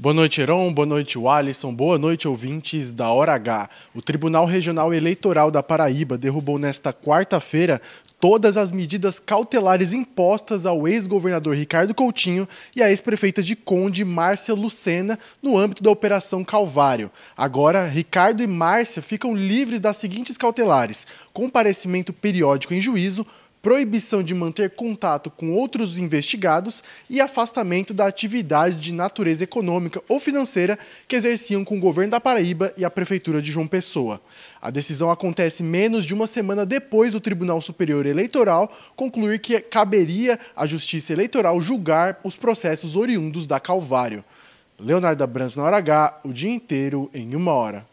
Boa noite, Heron. Boa noite, Alisson. Boa noite, ouvintes da Hora H. O Tribunal Regional Eleitoral da Paraíba derrubou nesta quarta-feira todas as medidas cautelares impostas ao ex-governador Ricardo Coutinho e à ex-prefeita de Conde, Márcia Lucena, no âmbito da Operação Calvário. Agora, Ricardo e Márcia ficam livres das seguintes cautelares: comparecimento periódico em juízo, proibição de manter contato com outros investigados e afastamento da atividade de natureza econômica ou financeira que exerciam com o governo da Paraíba e a prefeitura de João Pessoa. A decisão acontece menos de uma semana depois do Tribunal Superior Eleitoral concluir que caberia à Justiça Eleitoral julgar os processos oriundos da Calvário. Leonardo Abrams na hora H, o dia inteiro em uma hora.